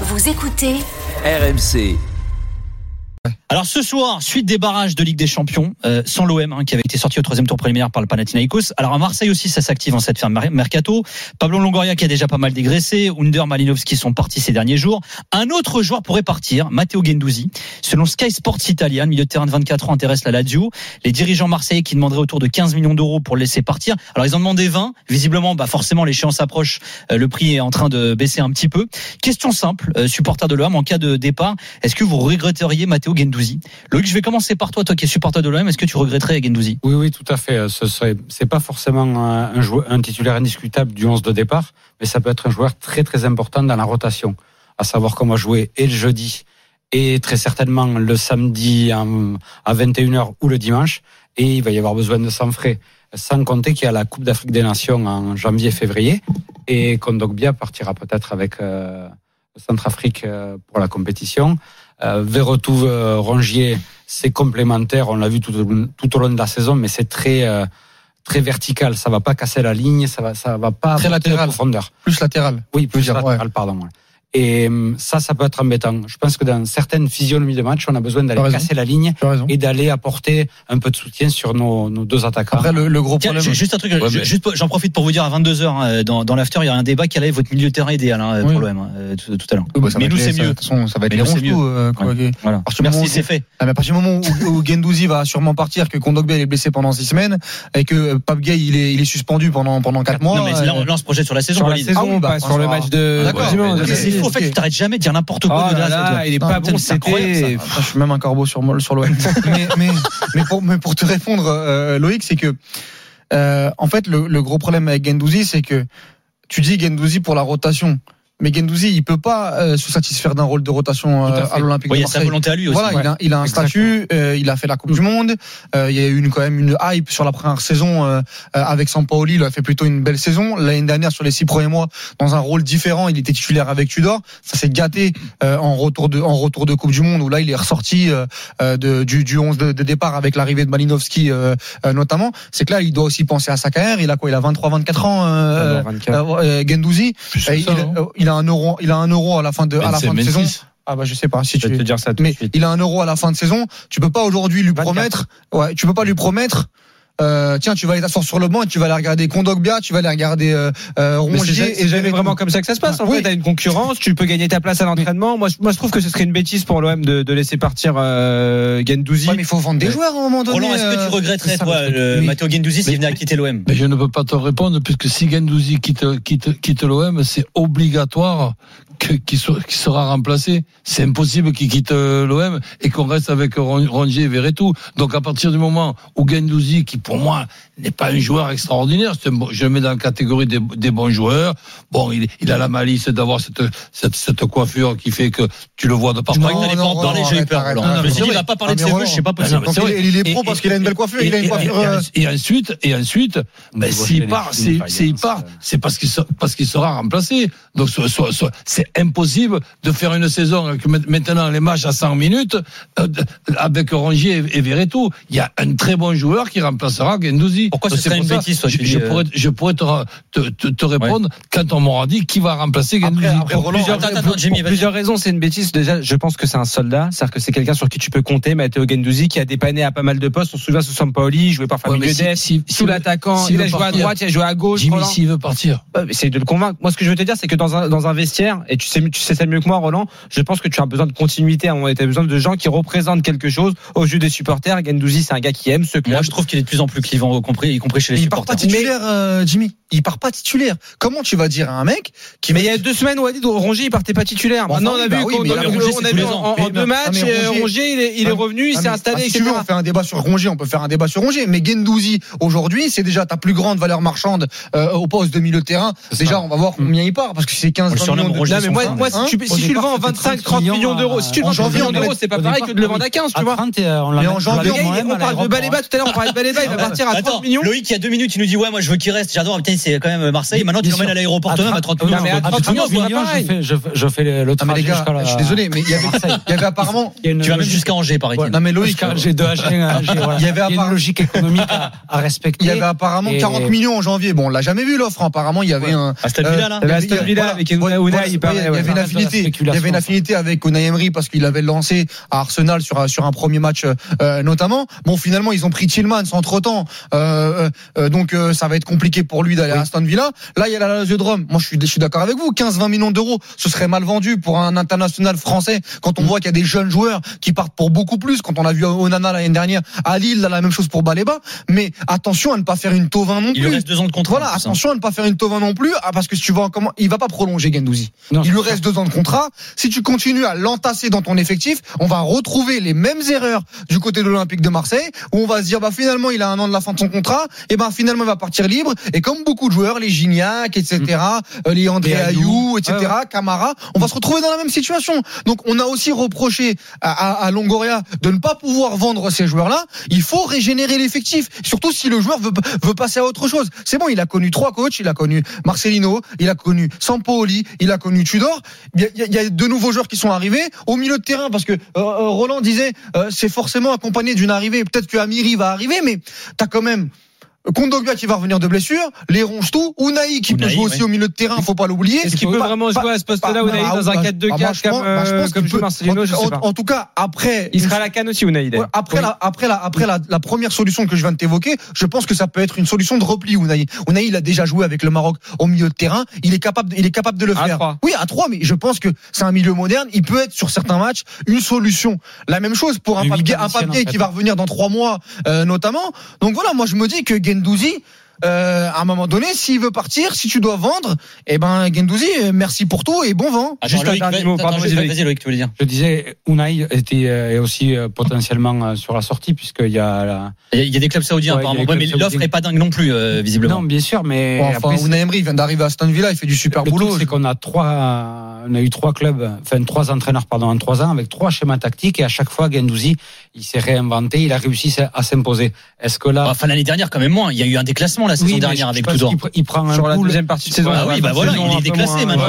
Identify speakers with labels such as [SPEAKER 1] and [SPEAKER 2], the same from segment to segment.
[SPEAKER 1] Vous écoutez
[SPEAKER 2] RMC.
[SPEAKER 3] Alors ce soir, suite des barrages de Ligue des Champions, euh, sans l'OM hein, qui avait été sorti au troisième tour préliminaire par le Panathinaikos. Alors à Marseille aussi, ça s'active en cette fin mercato. Pablo Longoria qui a déjà pas mal dégraissé, Under Malinovski sont partis ces derniers jours. Un autre joueur pourrait partir, Matteo Gendouzi. Selon Sky Sports Italia, milieu de terrain de 24 ans intéresse la Lazio. Les dirigeants marseillais qui demanderaient autour de 15 millions d'euros pour le laisser partir. Alors ils en demandé 20. Visiblement, bah forcément l'échéance approche, euh, le prix est en train de baisser un petit peu. Question simple, euh, supporter de l'OM en cas de départ, est-ce que vous regretteriez Matteo Gendouzi? Loïc, je vais commencer par toi, toi qui es supporter de l'OM. Est-ce que tu regretterais Gendouzi?
[SPEAKER 4] Oui, oui, tout à fait. Ce serait, c'est pas forcément un, titulaire indiscutable du 11 de départ, mais ça peut être un joueur très très important dans la rotation. À savoir comment jouer et le jeudi et très certainement le samedi à 21h ou le dimanche. Et il va y avoir besoin de sang frais. Sans compter qu'il y a la Coupe d'Afrique des Nations en janvier-février et Kondogbia partira peut-être avec euh, Centrafrique euh, pour la compétition. Euh, Verretou euh, Rongier, c'est complémentaire. On l'a vu tout, tout, au long de la saison, mais c'est très euh, très vertical. Ça va pas casser la ligne, ça va ça va pas
[SPEAKER 5] très latéral,
[SPEAKER 4] profondeur.
[SPEAKER 5] Plus latéral.
[SPEAKER 4] Oui, plus latéral, pardon. Et hum, ça, ça peut être embêtant. Je pense que dans certaines physionomies de match, on a besoin d'aller casser la ligne et d'aller apporter un peu de soutien sur nos, nos deux attaquants.
[SPEAKER 5] Après, le, gros problème.
[SPEAKER 3] juste un truc, j'en profite pour vous dire à 22h, hein, dans, dans l'after, il y a un débat qui allait votre milieu de terrain idéal hein, pour l'OM hein, tout, tout, à l'heure.
[SPEAKER 5] Bah, mais nous, c'est mieux. De toute façon, ça va être les mieux. Euh,
[SPEAKER 3] voilà. Merci, c'est fait.
[SPEAKER 5] Ah, à partir du moment où, Gendouzi va sûrement partir, que Kondogbia est blessé pendant 6 semaines et que Pape Gay il est, il est suspendu pendant, pendant 4 mois.
[SPEAKER 3] Non, mais là, on se projette sur la saison.
[SPEAKER 5] Sur la saison, ah sur le match de.
[SPEAKER 3] Faux, en fait, tu t'arrêtes jamais dire n'importe quoi
[SPEAKER 5] oh de là, Il est pas bon, c'est incroyable. Je suis même un corbeau sur sur l'OM. mais, mais, mais, pour, mais pour te répondre, euh, Loïc, c'est que euh, en fait le, le, gros problème avec Gendouzi, c'est que tu dis Gendouzi pour la rotation. Mais Gendouzi, il peut pas euh, se satisfaire d'un rôle de rotation euh, à, l'Olympique
[SPEAKER 3] oui,
[SPEAKER 5] de Marseille.
[SPEAKER 3] Il a sa volonté à lui aussi.
[SPEAKER 5] Voilà, il a, il a un statut, euh, il a fait la Coupe du Monde, il y a eu une, quand même une hype sur la première saison avec Sampaoli, il a fait plutôt une belle saison. L'année dernière, sur les six premiers mois, dans un rôle différent, il était titulaire avec Tudor. Ça s'est gâté en retour de en retour de Coupe du Monde où là, il est ressorti de, du, du 11 de, de départ avec l'arrivée de Malinowski notamment. C'est que là, il doit aussi penser à sa carrière. Il a quoi? Il a 23-24 ans, Gendouzi. Il, a un euro, il a un euro à la fin de, à la fin de saison. Ah bah je sais pas si tu
[SPEAKER 4] vais te dire ça. Tout
[SPEAKER 5] mais il a un euro à la fin de saison. Tu peux pas aujourd'hui lui promettre. Ouais, tu peux pas lui promettre euh, tiens, tu vas aller t'asseoir sur le banc et tu vas aller regarder Kondogbia, tu vas aller regarder euh, euh Rongier.
[SPEAKER 6] Et jamais vraiment comme ça que ça se passe. En fait, t'as une concurrence, tu peux gagner ta place à l'entraînement. Moi, moi, je trouve que ce serait une bêtise pour l'OM de, de laisser partir euh, Gendouzi.
[SPEAKER 5] Ouais, mais il faut vendre des joueurs à un moment donné.
[SPEAKER 3] Roland, est-ce que tu euh, regretterais toi, Matteo Gendouzi s'il venait à quitter l'OM
[SPEAKER 7] Mais je ne peux pas te répondre puisque si Gendouzi quitte quitte quitte l'OM, c'est obligatoire qu'il sera remplacé. C'est impossible qu'il quitte l'OM et qu'on reste avec Rongier et Verretou. Donc à partir du moment où Gendouzi, qui pour moi n'est pas un joueur extraordinaire, je le mets dans la catégorie des, bons joueurs. Bon, il, il a la malice d'avoir cette, cette, cette, coiffure qui fait que tu le vois de partout.
[SPEAKER 3] Non, non, non, parler, j'ai eu peur. Va pas parler de ses je sais pas possible.
[SPEAKER 5] Il est pro parce qu'il a une belle coiffure, il a une coiffure.
[SPEAKER 7] Et ensuite, et ensuite, ben, s'il part, s'il part, c'est parce qu'il parce qu'il sera remplacé. Donc, c'est impossible de faire une saison avec maintenant les matchs à 100 minutes euh, avec Rongier et Verretou. Il y a un très bon joueur qui remplacera Gendouzi.
[SPEAKER 3] Pourquoi ce serait une bêtise
[SPEAKER 7] je, je, euh, pourrais, je pourrais te, te, te répondre quand on m'aura dit qui va remplacer Gendouzi.
[SPEAKER 6] pour plusieurs, attends, attends, Jimmy, plusieurs raisons, c'est une bêtise. Déjà, je pense que c'est un soldat, c'est-à-dire que c'est quelqu'un sur qui tu peux compter. Matteo Gendouzi qui a dépanné à pas mal de postes. On se souvient sous Sampaoli, il jouait parfois ouais, milieu si, si, sous l'attaquant, il a joué à droite, il a joué à gauche.
[SPEAKER 7] Jimmy, s'il veut partir.
[SPEAKER 6] C'est de le convaincre. Moi, ce que je veux te dire, c'est que dans un, dans un vestiaire, et tu sais, tu sais ça mieux que moi, Roland, je pense que tu as besoin de continuité. On a besoin de gens qui représentent quelque chose au jeu des supporters. Gendouzi, c'est un gars qui aime ce club.
[SPEAKER 3] Moi, je trouve qu'il est de plus en plus clivant, y compris, y compris chez les
[SPEAKER 5] il
[SPEAKER 3] supporters.
[SPEAKER 5] Part pas titulaire, euh, Jimmy? Il part pas titulaire. Comment tu vas dire à un mec qui
[SPEAKER 6] Mais il y a deux semaines, Wadid Rongier, il partait pas titulaire. Maintenant, on a vu, on a vu en deux matchs, Rongier, il est revenu, il s'est installé,
[SPEAKER 5] Si tu veux, on fait un débat sur Rongier, on peut faire un débat sur Rongier. Mais Gendouzi, aujourd'hui, c'est déjà ta plus grande valeur marchande euh, au poste de milieu de terrain. Déjà, on va voir combien il part parce que c'est 15 millions
[SPEAKER 6] de moi, si tu le vends 25, 30 millions d'euros, si tu le vends millions d'euros, c'est pas pareil que de le vendre à 15, tu vois.
[SPEAKER 5] Mais en janvier,
[SPEAKER 6] on parle de Baléba tout à l'heure, on parlait de Baléba, il va partir à 30 millions.
[SPEAKER 3] Loïc, il y a deux minutes, il nous dit ouais, moi je veux qu'il reste. J'adore. C'est quand même Marseille. Maintenant, tu l'emmènes à l'aéroport même à 30 millions.
[SPEAKER 6] mais à 30 millions,
[SPEAKER 4] je fais, je, je fais le trajet
[SPEAKER 5] jusqu'à la... Je suis désolé, mais il y avait, il y avait apparemment.
[SPEAKER 3] tu vas même jusqu'à Angers, paraît-il.
[SPEAKER 5] non, mais Loïc.
[SPEAKER 4] J'ai deux Il y avait une logique économique à, respecter.
[SPEAKER 5] Il y avait apparemment 40 millions en janvier. Bon, on l'a jamais vu l'offre. Apparemment, il y avait un.
[SPEAKER 3] Villa, là.
[SPEAKER 6] À Stade Villa avec Unai, il
[SPEAKER 5] y avait une affinité. Il y avait une affinité avec Unai Emery parce qu'il avait lancé à Arsenal sur sur un premier match notamment. Bon, finalement, ils ont pris Tillmans entre temps. Donc, ça va être compliqué pour lui d'aller Aston Villa. Là, il y a la Lazio de Rome. Moi, je suis, je suis d'accord avec vous. 15-20 millions d'euros, ce serait mal vendu pour un international français quand on mm. voit qu'il y a des jeunes joueurs qui partent pour beaucoup plus. Quand on a vu Onana l'année dernière à Lille, là, la même chose pour Baléba. Mais attention à ne pas faire une Tovin non plus. Il
[SPEAKER 3] lui reste deux ans de contrat.
[SPEAKER 5] Voilà, attention à ne pas faire une Tovin non plus, ah, parce que si tu vois comment, il va pas prolonger Gendouzi. il lui reste deux ans de contrat. Si tu continues à l'entasser dans ton effectif, on va retrouver les mêmes erreurs du côté de l'Olympique de Marseille, où on va se dire, bah finalement, il a un an de la fin de son contrat, et ben finalement, il va partir libre. Et comme beaucoup de joueurs, les Gignac, etc., mm. euh, les André Ayou, etc., Camara, on va se retrouver dans la même situation. Donc, on a aussi reproché à, à, Longoria de ne pas pouvoir vendre ces joueurs-là. Il faut régénérer l'effectif, surtout si le joueur veut, veut passer à autre chose. C'est bon, il a connu trois coachs, il a connu Marcelino, il a connu Sampoli, il a connu Tudor. Il y, a, il y a de nouveaux joueurs qui sont arrivés au milieu de terrain parce que euh, euh, Roland disait c'est forcément accompagné d'une arrivée. Peut-être que Amiri va arriver, mais t'as quand même Kondogbia qui va revenir de blessure, les tout, Unai qui peut jouer aussi au milieu de terrain, faut pas l'oublier.
[SPEAKER 6] Est-ce qu'il peut vraiment jouer à ce poste-là, Unai, dans un 4-2-4 comme, euh, comme joue Marcelino, je sais pas.
[SPEAKER 5] En tout cas, après.
[SPEAKER 6] Il sera à la canne aussi, Unai.
[SPEAKER 5] après la, après la, après la, la première solution que je viens de t'évoquer, je pense que ça peut être une solution de repli, Unai. Unai, il a déjà joué avec le Maroc au milieu de terrain, il est capable, il est capable de le faire. À oui, à 3, mais je pense que c'est un milieu moderne, il peut être sur certains matchs une solution. La même chose pour un papier, un papier qui va revenir dans 3 mois, euh, notamment. Donc voilà, moi je me dis que Gendouzi, euh, à un moment donné, s'il veut partir, si tu dois vendre, eh ben Gendouzi, euh, merci pour tout et bon vent.
[SPEAKER 3] Ah, Juste un dernier mot. Vas-y Loïc, tu voulais dire?
[SPEAKER 4] Je disais, Unai était euh, aussi potentiellement sur la sortie puisqu'il y a.
[SPEAKER 3] Il y a des clubs saoudiens apparemment, mais l'offre n'est pas dingue non plus visiblement.
[SPEAKER 4] Non, bien sûr, mais
[SPEAKER 5] enfin, Unai Emery vient d'arriver à Aston Villa, il fait du super boulot.
[SPEAKER 4] C'est qu'on a trois, on a eu trois clubs, enfin trois entraîneurs pardon en trois ans avec trois schémas tactiques et à chaque fois Gendouzi, il s'est réinventé, il a réussi à s'imposer. Est-ce que là,
[SPEAKER 3] enfin l'année dernière quand même moins, il y a eu un déclassement la saison dernière avec Tudor.
[SPEAKER 4] Il, prend un
[SPEAKER 6] sur la deuxième partie de saison.
[SPEAKER 3] Ah oui, bah voilà, il est déclassé maintenant.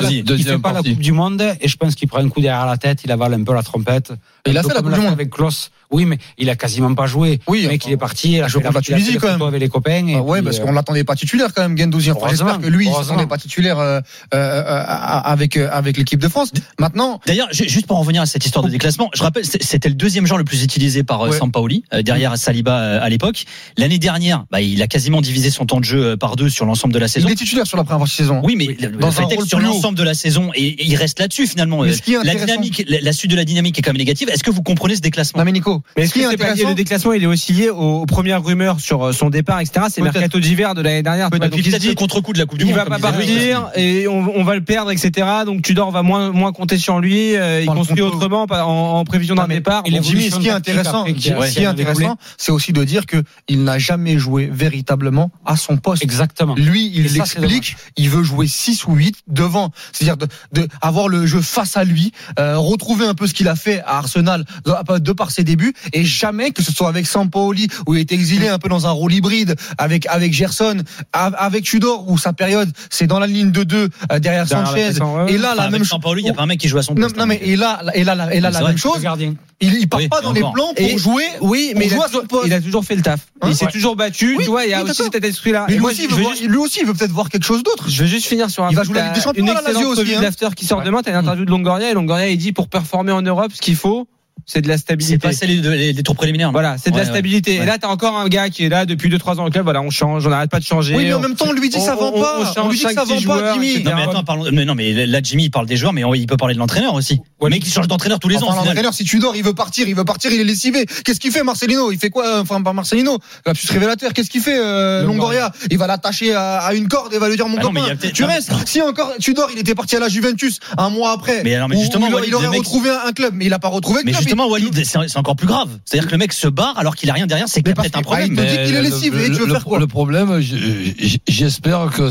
[SPEAKER 4] Il fait pas la Coupe du Monde et je pense qu'il prend un coup derrière la tête, il avale un peu la trompette.
[SPEAKER 5] Il a fait la Coupe du Monde
[SPEAKER 4] avec Kloss. Oui, mais il a quasiment pas joué. Oui, le mec, il est parti. Il a
[SPEAKER 5] joué la Tunisie quand même.
[SPEAKER 4] Avec les copains.
[SPEAKER 5] Ah ouais, parce qu'on l'attendait pas titulaire quand même, Gendouzi. J'espère que lui, il s'attendait pas titulaire euh, euh, avec euh, avec l'équipe de France. Maintenant.
[SPEAKER 3] D'ailleurs, juste pour en revenir à cette histoire de déclassement, je rappelle, c'était le deuxième genre le plus utilisé par Sampaoli derrière Saliba à l'époque. L'année dernière, bah, il a quasiment divisé son temps de jeu par deux sur l'ensemble de la saison.
[SPEAKER 5] Il est titulaire sur la première saison.
[SPEAKER 3] Oui, mais dans sur l'ensemble de la saison et il reste là-dessus finalement. La dynamique, la suite de la dynamique est quand même négative. Est-ce que vous comprenez ce déclassement?
[SPEAKER 5] Non, mais Nico.
[SPEAKER 6] Mais est-ce que le déclassement, il est aussi lié aux premières rumeurs sur euh, son départ, etc. C'est mercato d'hiver de l'année dernière.
[SPEAKER 3] Peut-être le contre-coup de la Coupe du
[SPEAKER 6] Monde.
[SPEAKER 3] Il
[SPEAKER 6] va pas partir et on, va le perdre, etc. Donc Tudor va moins moins compter sur lui. Euh, il construit autrement en, prévision d'un départ.
[SPEAKER 5] Jimmy, ce qui est intéressant, ce qui est intéressant, c'est aussi de dire que il n'a jamais joué véritablement à son poste.
[SPEAKER 4] Exactement.
[SPEAKER 5] Lui, il l'explique. Il veut jouer 6 ou 8 devant, c'est-à-dire de, avoir le jeu face à lui, euh, retrouver un peu ce qu'il a fait à Arsenal de par ses débuts et jamais que ce soit avec Sampaoli où il est exilé un peu dans un rôle hybride avec avec Gerson, avec Tudor où sa période c'est dans la ligne de deux euh, derrière, Sanchez.
[SPEAKER 3] Et là la même chose. Sampaoli, il y a pas un mec qui joue à son poste.
[SPEAKER 5] Non, mais et là et là et là la même chose. Il, il part pas dans les plans pour jouer.
[SPEAKER 6] Oui, mais il a, toujours, il a, toujours, fait le taf. Hein il s'est toujours battu. tu vois, il y a aussi cet esprit-là.
[SPEAKER 5] Lui, aussi, lui aussi, il veut peut-être voir quelque chose d'autre.
[SPEAKER 6] Je veux juste finir sur un. Il va jouer des Une excellente revue hein. d'after qui sort demain. T'as une interview de Longoria et Longoria il dit pour performer en Europe, ce qu'il faut, c'est de la stabilité.
[SPEAKER 3] C'est pas celle des tours préliminaires.
[SPEAKER 6] Voilà, c'est de la stabilité. Et là, t'as encore un gars qui est là depuis 2-3 ans le club. Voilà, on change, on n'arrête pas de changer.
[SPEAKER 5] Oui, mais en même temps, on lui dit ça vend pas. On, lui dit que ça vend pas, Jimmy.
[SPEAKER 3] Non, mais attends, parlons, mais non, mais là, Jimmy, il parle des joueurs, mais il peut parler de l'entraîneur aussi. Ouais, mais qui change d'entraîneur tous les ans.
[SPEAKER 5] L'entraîneur, si tu dors, il veut partir, il veut partir, il est lessivé. Qu'est-ce qu'il fait, Marcelino? Il fait quoi? Enfin, pas Marcelino. La plus révélateur. Qu'est-ce qu'il fait, euh, Longoria Il va l'attacher à une corde et va lui dire mon ah copain, tu restes. Si encore tu dors, il était parti à la Juventus un mois après.
[SPEAKER 3] Mais justement,
[SPEAKER 5] il aurait retrouvé un club, mais il a pas retrouvé.
[SPEAKER 3] Walid, c'est encore plus grave. C'est-à-dire que le mec se barre alors qu'il a rien derrière, c'est peut-être un problème.
[SPEAKER 5] Il dit qu'il est lessivé, tu veux faire quoi
[SPEAKER 7] Le problème, j'espère que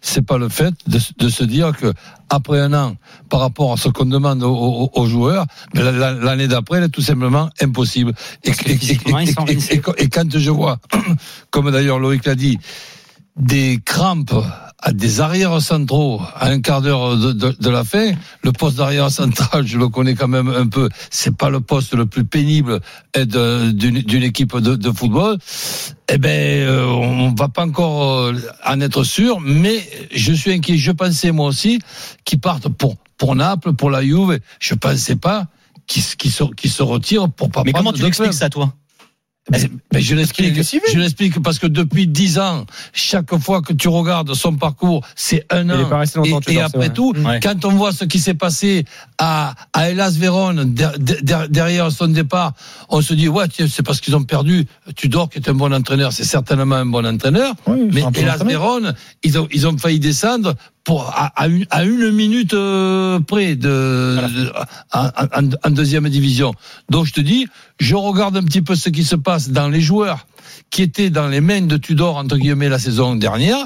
[SPEAKER 7] c'est pas le fait de, se dire que après un an, par rapport à ce qu'on demande aux, joueurs, l'année d'après, est tout simplement impossible. Et, et, quand je vois, comme d'ailleurs Loïc l'a dit, des crampes à des arrières centraux à un quart d'heure de, de, de, la fin. Le poste d'arrière central, je le connais quand même un peu. C'est pas le poste le plus pénible d'une équipe de, de, football. Eh ben, euh, on va pas encore euh, en être sûr, mais je suis inquiet. Je pensais moi aussi qu'ils partent pour pour Naples, pour la Juve. Je pensais pas qu'ils qu se, qu se retirent pour pas.
[SPEAKER 3] Mais comment tu expliques ça, toi?
[SPEAKER 7] Mais, je l'explique. Je l'explique parce que depuis dix ans, chaque fois que tu regardes son parcours, c'est un an. Et, et après tout, ouais. quand on voit ce qui s'est passé à, à Elas Vérone derrière son départ, on se dit ouais, c'est parce qu'ils ont perdu. Tudor qui est un bon entraîneur, c'est certainement un bon entraîneur. Oui, mais Elas Vérone, ils ont ils ont failli descendre pour à, à, une, à une, minute euh, près de, de en, en, en, deuxième division. Donc je te dis, je regarde un petit peu ce qui se passe dans les joueurs qui étaient dans les mains de Tudor entre guillemets la saison dernière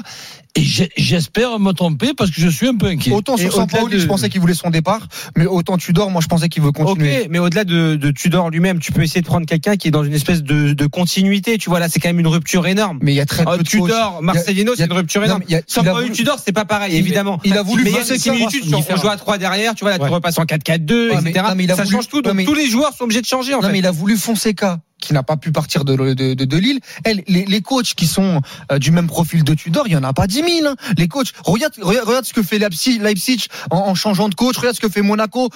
[SPEAKER 7] et j'espère me tromper parce que je suis un peu inquiet.
[SPEAKER 5] Autant sur Sampaoli, de... je pensais qu'il voulait son départ, mais autant Tudor, moi je pensais qu'il veut continuer.
[SPEAKER 6] Ok, mais au-delà de, de, Tudor lui-même, tu peux essayer de prendre quelqu'un qui est dans une espèce de, de continuité. Tu vois là, c'est quand même une rupture énorme.
[SPEAKER 5] Mais il y a très peu de
[SPEAKER 6] Tudor, Marcelino, c'est une rupture énorme. Sampaoli, Tudor, c'est pas pareil, évidemment.
[SPEAKER 5] Il a voulu.
[SPEAKER 6] Mais il y a similitudes. Tu joues à 3 derrière, tu vois là, tu repasses en 4-4-2, etc. Ça change tout. Donc tous les joueurs sont obligés de changer. En fait.
[SPEAKER 5] mais il a voulu Fonseca qui n'a pas pu partir de, de, de, de Lille. Elle, les, les, coachs qui sont euh, du même profil de Tudor, il y en a pas 10 000. Hein. Les coachs, regarde, regarde, regarde, ce que fait Leipzig, Leipzig en, en, changeant de coach. Regarde ce que fait Monaco.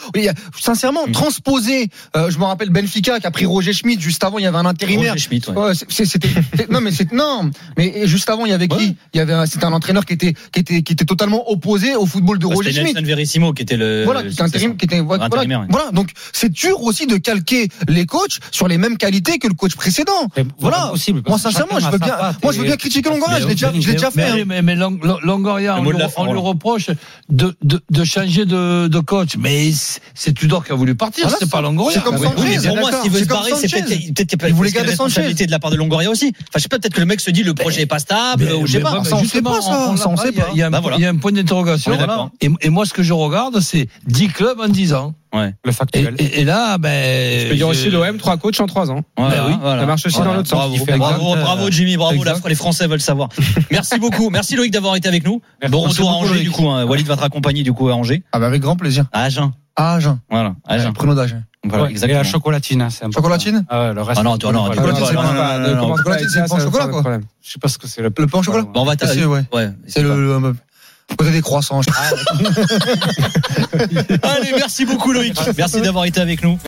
[SPEAKER 5] Sincèrement, mmh. transposer. Euh, je me rappelle Benfica qui a pris Roger Schmidt. Juste avant, il y avait un intérimaire.
[SPEAKER 3] Roger Schmidt.
[SPEAKER 5] Ouais. c'était non, mais c'est non. Mais juste avant, il y avait qui? Il y avait c'était un entraîneur qui était qui était qui était totalement opposé au football de bah, Roger Schmidt.
[SPEAKER 3] C'était Verissimo qui était le.
[SPEAKER 5] Voilà, qui était intérim, qui était voilà, voilà. Donc c'est dur aussi de calquer les coachs sur les mêmes qualités que le coach précédent. Voilà. Possible, moi, sincèrement, je veux bien, moi, je veux bien critiquer Longoria. Je l'ai déjà, je l'ai déjà fait.
[SPEAKER 7] Mais, mais, Longoria, on, lui reproche de, de, de changer de, de coach. Mais c'est Tudor qui a voulu partir. c'est pas Longoria.
[SPEAKER 3] C'est comme Sanchez. Pour moi, s'il veut se barrer, c'est peut-être qu'il voulait garder responsabilité de la part de Longoria aussi. Enfin, je sais pas, peut-être que le mec se dit le projet est pas stable, ou je sais pas.
[SPEAKER 5] Ça, on sait pas, ça. Ça, on sait pas.
[SPEAKER 7] Il y a un point d'interrogation. Et moi, ce que je regarde, c'est 10 clubs en 10 ans.
[SPEAKER 3] Ouais.
[SPEAKER 4] Le factuel.
[SPEAKER 7] Et, et, là, ben.
[SPEAKER 6] Je peux dire aussi l'OM, trois coachs en trois ans.
[SPEAKER 3] Voilà, ben oui,
[SPEAKER 6] voilà. Ça marche aussi
[SPEAKER 3] voilà.
[SPEAKER 6] dans l'autre sens.
[SPEAKER 3] Bravo, bravo, bravo, Jimmy, bravo. Là, les Français veulent savoir. Merci beaucoup. Merci Loïc d'avoir été avec nous. Merci bon retour à Angers, Loïc. du coup. Hein. Walid va te raccompagner, du coup, à Angers.
[SPEAKER 5] Ah, bah, avec grand plaisir.
[SPEAKER 3] À Agen.
[SPEAKER 5] À Agen.
[SPEAKER 3] Voilà. Agen.
[SPEAKER 5] Prenons d'Agen.
[SPEAKER 3] Voilà,
[SPEAKER 4] ouais, exactement. Et la chocolatine, hein,
[SPEAKER 5] c'est Chocolatine
[SPEAKER 4] Ah ouais, le reste.
[SPEAKER 3] Ah non, tu non, chocolatine,
[SPEAKER 5] c'est pas. Chocolatine, c'est le pain au chocolat, quoi.
[SPEAKER 4] Je sais pas ce que c'est
[SPEAKER 5] le. Pain au chocolat.
[SPEAKER 3] On va
[SPEAKER 5] t'arrêter. Ouais. C'est le. Côté des croissants.
[SPEAKER 3] Allez, merci beaucoup Loïc. Merci d'avoir été avec nous.